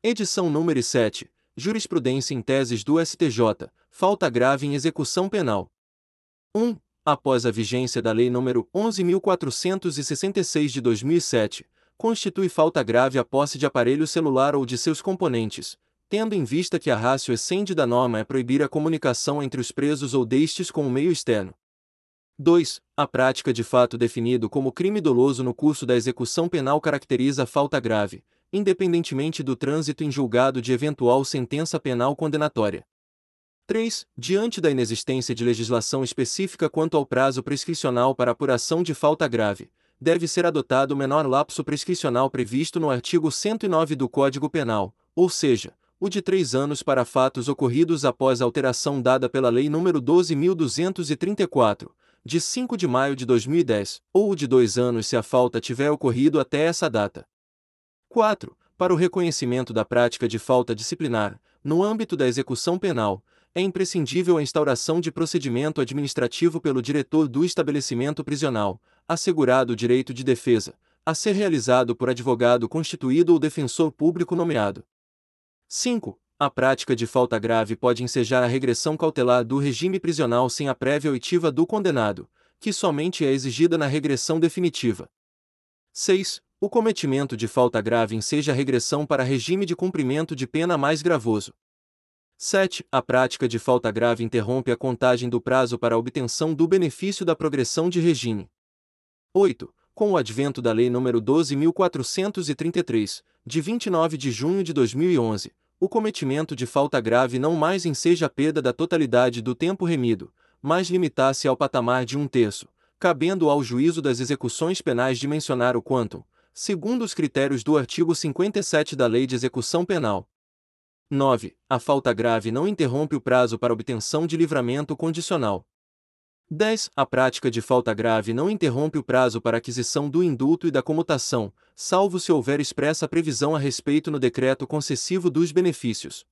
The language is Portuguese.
Edição número 7. Jurisprudência em teses do STJ. Falta grave em execução penal. 1. Após a vigência da Lei nº 11.466 de 2007, constitui falta grave a posse de aparelho celular ou de seus componentes, tendo em vista que a ratio excende da norma é proibir a comunicação entre os presos ou destes com o meio externo. 2. A prática de fato definido como crime doloso no curso da execução penal caracteriza falta grave, independentemente do trânsito em julgado de eventual sentença penal condenatória. 3. Diante da inexistência de legislação específica quanto ao prazo prescricional para apuração de falta grave, deve ser adotado o menor lapso prescricional previsto no artigo 109 do Código Penal, ou seja, o de três anos para fatos ocorridos após a alteração dada pela Lei nº 12.234, de 5 de maio de 2010, ou o de dois anos se a falta tiver ocorrido até essa data. 4. Para o reconhecimento da prática de falta disciplinar, no âmbito da execução penal, é imprescindível a instauração de procedimento administrativo pelo diretor do estabelecimento prisional, assegurado o direito de defesa, a ser realizado por advogado constituído ou defensor público nomeado. 5. A prática de falta grave pode ensejar a regressão cautelar do regime prisional sem a prévia oitiva do condenado, que somente é exigida na regressão definitiva. 6. O cometimento de falta grave enseja regressão para regime de cumprimento de pena mais gravoso. 7. A prática de falta grave interrompe a contagem do prazo para obtenção do benefício da progressão de regime. 8. Com o advento da Lei nº 12.433, de 29 de junho de 2011, o cometimento de falta grave não mais enseja a perda da totalidade do tempo remido, mas limitasse ao patamar de um terço, cabendo ao juízo das execuções penais dimensionar o quanto, segundo os critérios do artigo 57 da Lei de Execução Penal. 9. A falta grave não interrompe o prazo para obtenção de livramento condicional. 10. A prática de falta grave não interrompe o prazo para aquisição do indulto e da comutação, salvo se houver expressa previsão a respeito no decreto concessivo dos benefícios.